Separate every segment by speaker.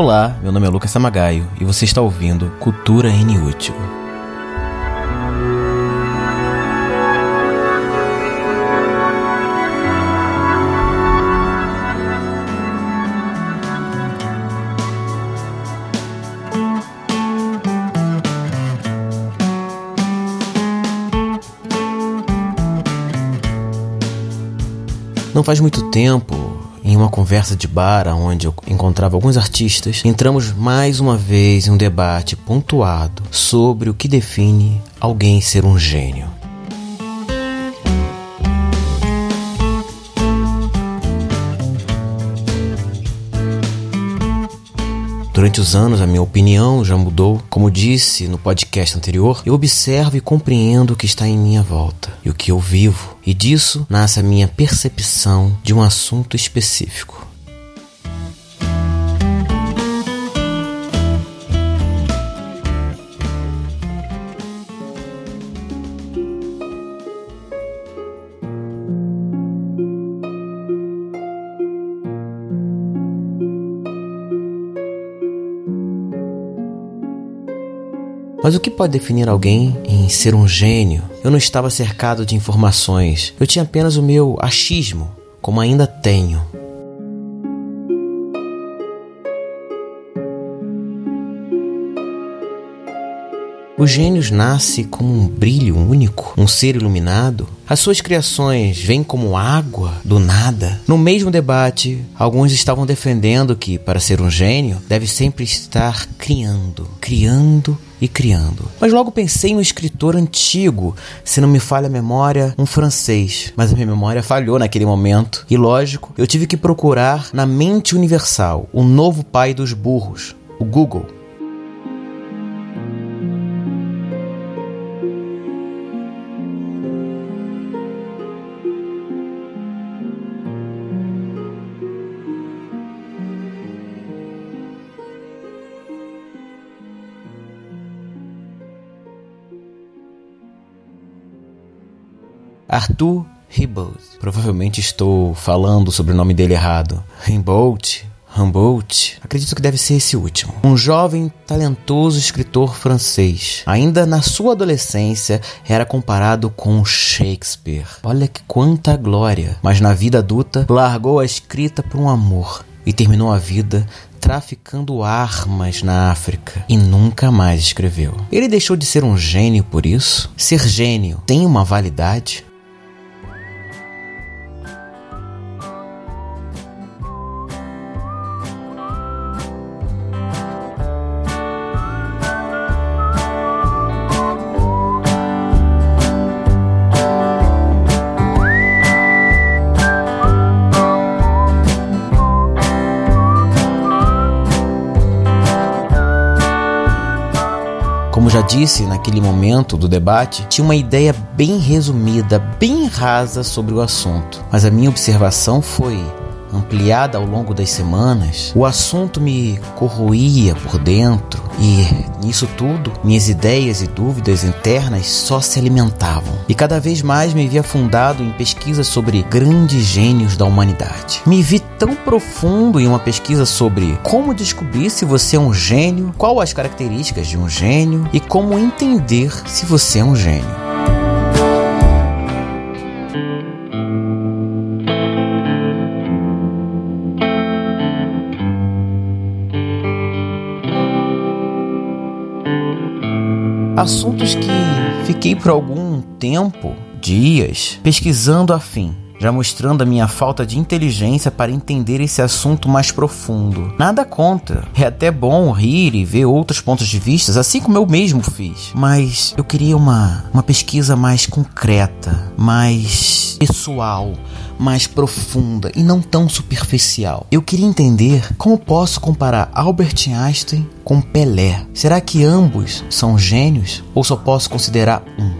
Speaker 1: Olá, meu nome é Lucas Samagaio e você está ouvindo Cultura Inútil. Não faz muito tempo, em uma conversa de bar onde eu encontrava alguns artistas, entramos mais uma vez em um debate pontuado sobre o que define alguém ser um gênio. Durante os anos, a minha opinião já mudou. Como disse no podcast anterior, eu observo e compreendo o que está em minha volta e o que eu vivo, e disso nasce a minha percepção de um assunto específico. Mas o que pode definir alguém em ser um gênio? Eu não estava cercado de informações. Eu tinha apenas o meu achismo, como ainda tenho. Os gênios nasce como um brilho único, um ser iluminado. As suas criações vêm como água do nada. No mesmo debate, alguns estavam defendendo que, para ser um gênio, deve sempre estar criando, criando e criando. Mas logo pensei em um escritor antigo, se não me falha a memória, um francês. Mas a minha memória falhou naquele momento. E lógico, eu tive que procurar na mente universal o novo pai dos burros, o Google. Arthur Rimbaud. Provavelmente estou falando sobre o nome dele errado. Rimbaud, Humboldt, acredito que deve ser esse último. Um jovem, talentoso escritor francês. Ainda na sua adolescência, era comparado com Shakespeare. Olha que quanta glória! Mas na vida adulta, largou a escrita por um amor e terminou a vida traficando armas na África e nunca mais escreveu. Ele deixou de ser um gênio por isso? Ser gênio tem uma validade? Já disse naquele momento do debate, tinha uma ideia bem resumida, bem rasa sobre o assunto. Mas a minha observação foi ampliada ao longo das semanas, o assunto me corroía por dentro e nisso tudo, minhas ideias e dúvidas internas só se alimentavam. E cada vez mais me vi afundado em pesquisas sobre grandes gênios da humanidade. Me vi tão profundo em uma pesquisa sobre como descobrir se você é um gênio, qual as características de um gênio e como entender se você é um gênio. Assuntos que fiquei por algum tempo, dias, pesquisando a fim já mostrando a minha falta de inteligência para entender esse assunto mais profundo. Nada contra, é até bom rir e ver outros pontos de vista, assim como eu mesmo fiz. Mas eu queria uma, uma pesquisa mais concreta, mais pessoal, mais profunda e não tão superficial. Eu queria entender como posso comparar Albert Einstein com Pelé. Será que ambos são gênios ou só posso considerar um?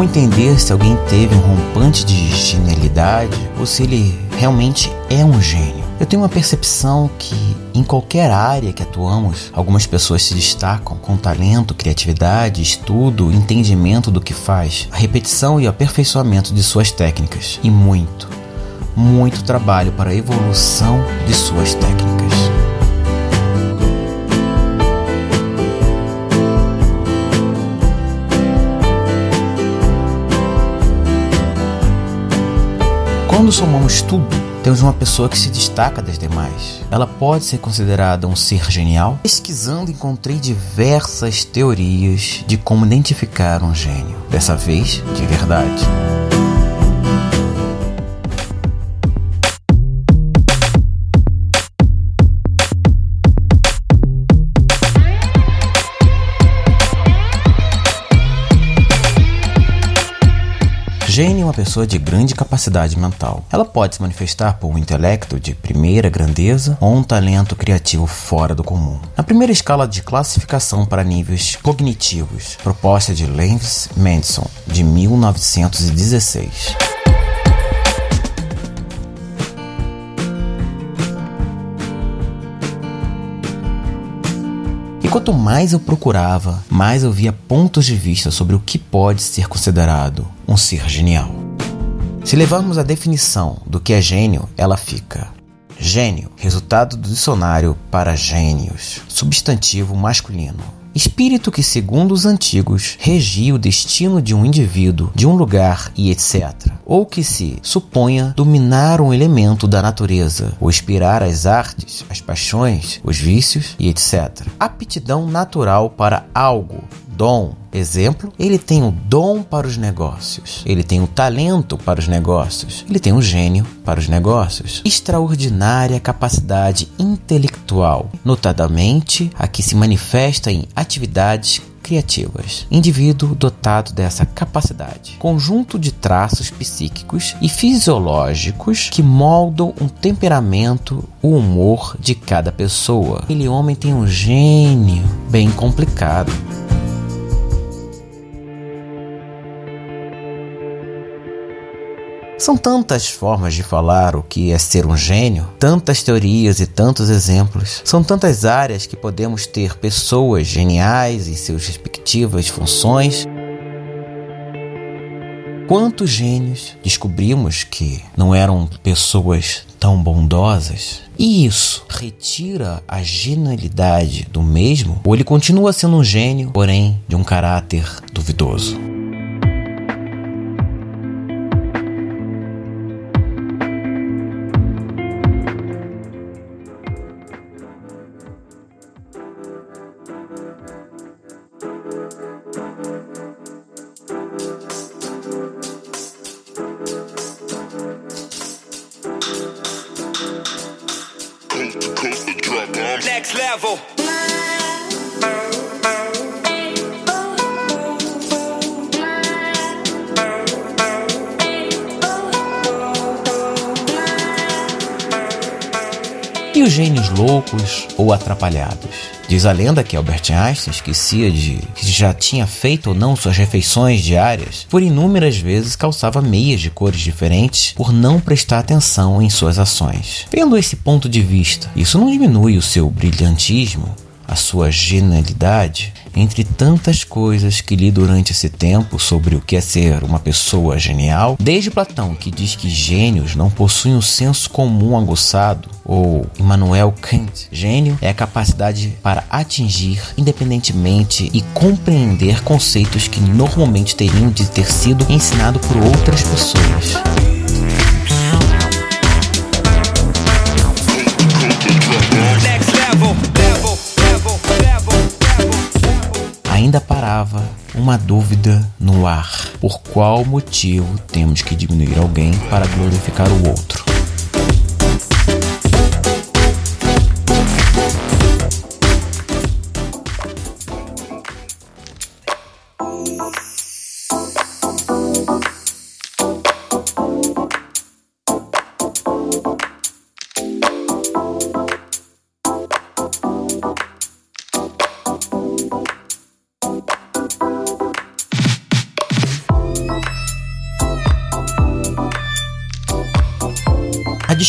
Speaker 1: Como entender se alguém teve um rompante de genialidade ou se ele realmente é um gênio? Eu tenho uma percepção que em qualquer área que atuamos, algumas pessoas se destacam com talento, criatividade, estudo, entendimento do que faz, a repetição e o aperfeiçoamento de suas técnicas e muito, muito trabalho para a evolução de suas técnicas. Quando somamos tudo, temos uma pessoa que se destaca das demais. Ela pode ser considerada um ser genial? Pesquisando, encontrei diversas teorias de como identificar um gênio. Dessa vez, de verdade. Uma pessoa de grande capacidade mental. Ela pode se manifestar por um intelecto de primeira grandeza ou um talento criativo fora do comum. Na primeira escala de classificação para níveis cognitivos, proposta de Lance Manson, de 1916. quanto mais eu procurava, mais eu via pontos de vista sobre o que pode ser considerado um ser genial. Se levarmos a definição do que é gênio, ela fica: gênio, resultado do dicionário para gênios, substantivo masculino Espírito que, segundo os antigos, regia o destino de um indivíduo, de um lugar e etc. Ou que se suponha dominar um elemento da natureza, ou inspirar as artes, as paixões, os vícios e etc. Aptidão natural para algo, dom. Exemplo, ele tem o dom para os negócios, ele tem o talento para os negócios, ele tem o gênio para os negócios. Extraordinária capacidade intelectual, notadamente a que se manifesta em atividades criativas. Indivíduo dotado dessa capacidade. Conjunto de traços psíquicos e fisiológicos que moldam um temperamento, o humor de cada pessoa. Aquele homem tem um gênio bem complicado. São tantas formas de falar o que é ser um gênio, tantas teorias e tantos exemplos. São tantas áreas que podemos ter pessoas geniais em suas respectivas funções. Quantos gênios descobrimos que não eram pessoas tão bondosas? E isso retira a genialidade do mesmo? Ou ele continua sendo um gênio, porém de um caráter duvidoso? Next level. E os gênios loucos ou atrapalhados? Diz a lenda que Albert Einstein esquecia de que já tinha feito ou não suas refeições diárias, por inúmeras vezes calçava meias de cores diferentes por não prestar atenção em suas ações. Vendo esse ponto de vista, isso não diminui o seu brilhantismo, a sua genialidade, entre tantas coisas que li durante esse tempo sobre o que é ser uma pessoa genial, desde Platão, que diz que gênios não possuem um senso comum aguçado, ou Immanuel Kant, gênio é a capacidade para atingir independentemente e compreender conceitos que normalmente teriam de ter sido ensinado por outras pessoas. Parava uma dúvida no ar: por qual motivo temos que diminuir alguém para glorificar o outro?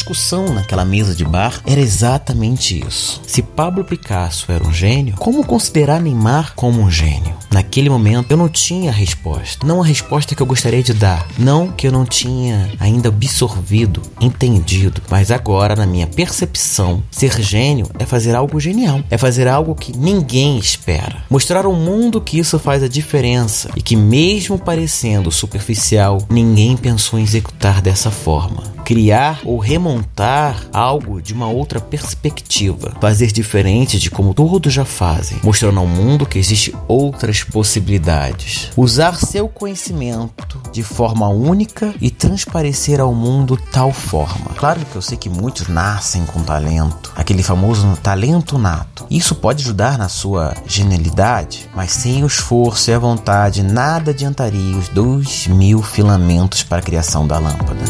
Speaker 1: Discussão naquela mesa de bar era exatamente isso. Se Pablo Picasso era um gênio, como considerar Neymar como um gênio? Naquele momento eu não tinha a resposta. Não a resposta que eu gostaria de dar. Não que eu não tinha ainda absorvido, entendido. Mas agora, na minha percepção, ser gênio é fazer algo genial. É fazer algo que ninguém espera. Mostrar ao mundo que isso faz a diferença e que, mesmo parecendo superficial, ninguém pensou em executar dessa forma. Criar ou remontar algo de uma outra perspectiva. Fazer diferente de como todos já fazem. Mostrando ao mundo que existe outras possibilidades. Usar seu conhecimento de forma única e transparecer ao mundo tal forma. Claro que eu sei que muitos nascem com talento, aquele famoso talento nato. Isso pode ajudar na sua genialidade, mas sem o esforço e a vontade, nada adiantaria os dois mil filamentos para a criação da lâmpada.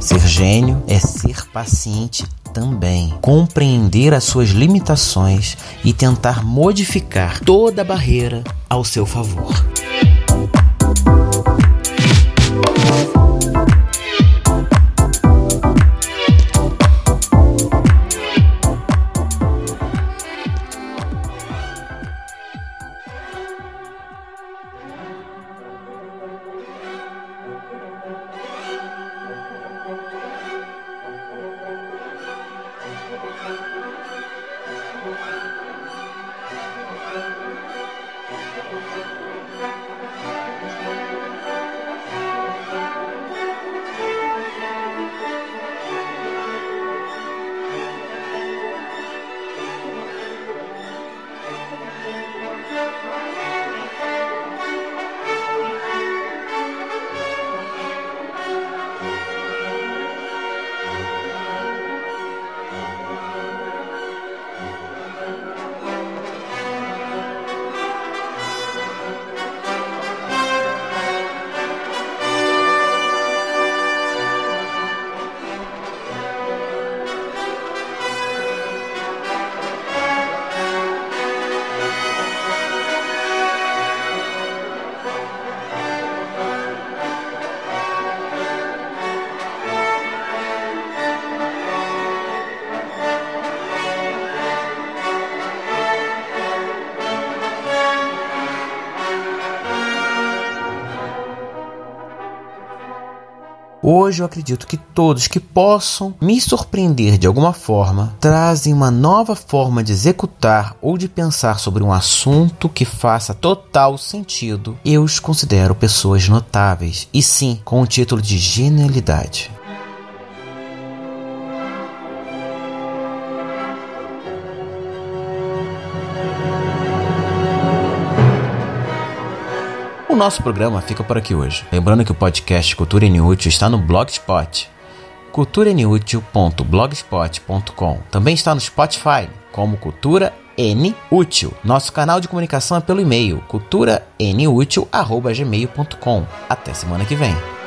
Speaker 1: Ser gênio é ser paciente também, compreender as suas limitações e tentar modificar toda barreira ao seu favor. Hoje eu acredito que todos que possam me surpreender de alguma forma trazem uma nova forma de executar ou de pensar sobre um assunto que faça total sentido. Eu os considero pessoas notáveis e sim com o título de genialidade. Nosso programa fica por aqui hoje. Lembrando que o podcast Cultura Inútil está no Blogspot, culturainútil.blogspot.com. Também está no Spotify, como Cultura N Útil. Nosso canal de comunicação é pelo e-mail culturanútil@gmail.com. Até semana que vem.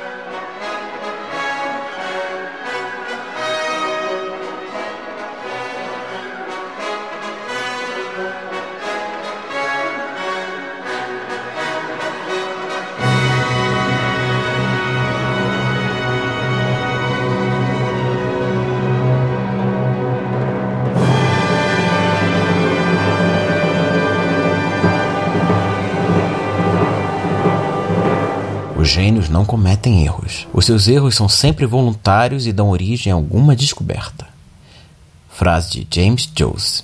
Speaker 1: Não cometem erros. Os seus erros são sempre voluntários e dão origem a alguma descoberta. Frase de James Joyce.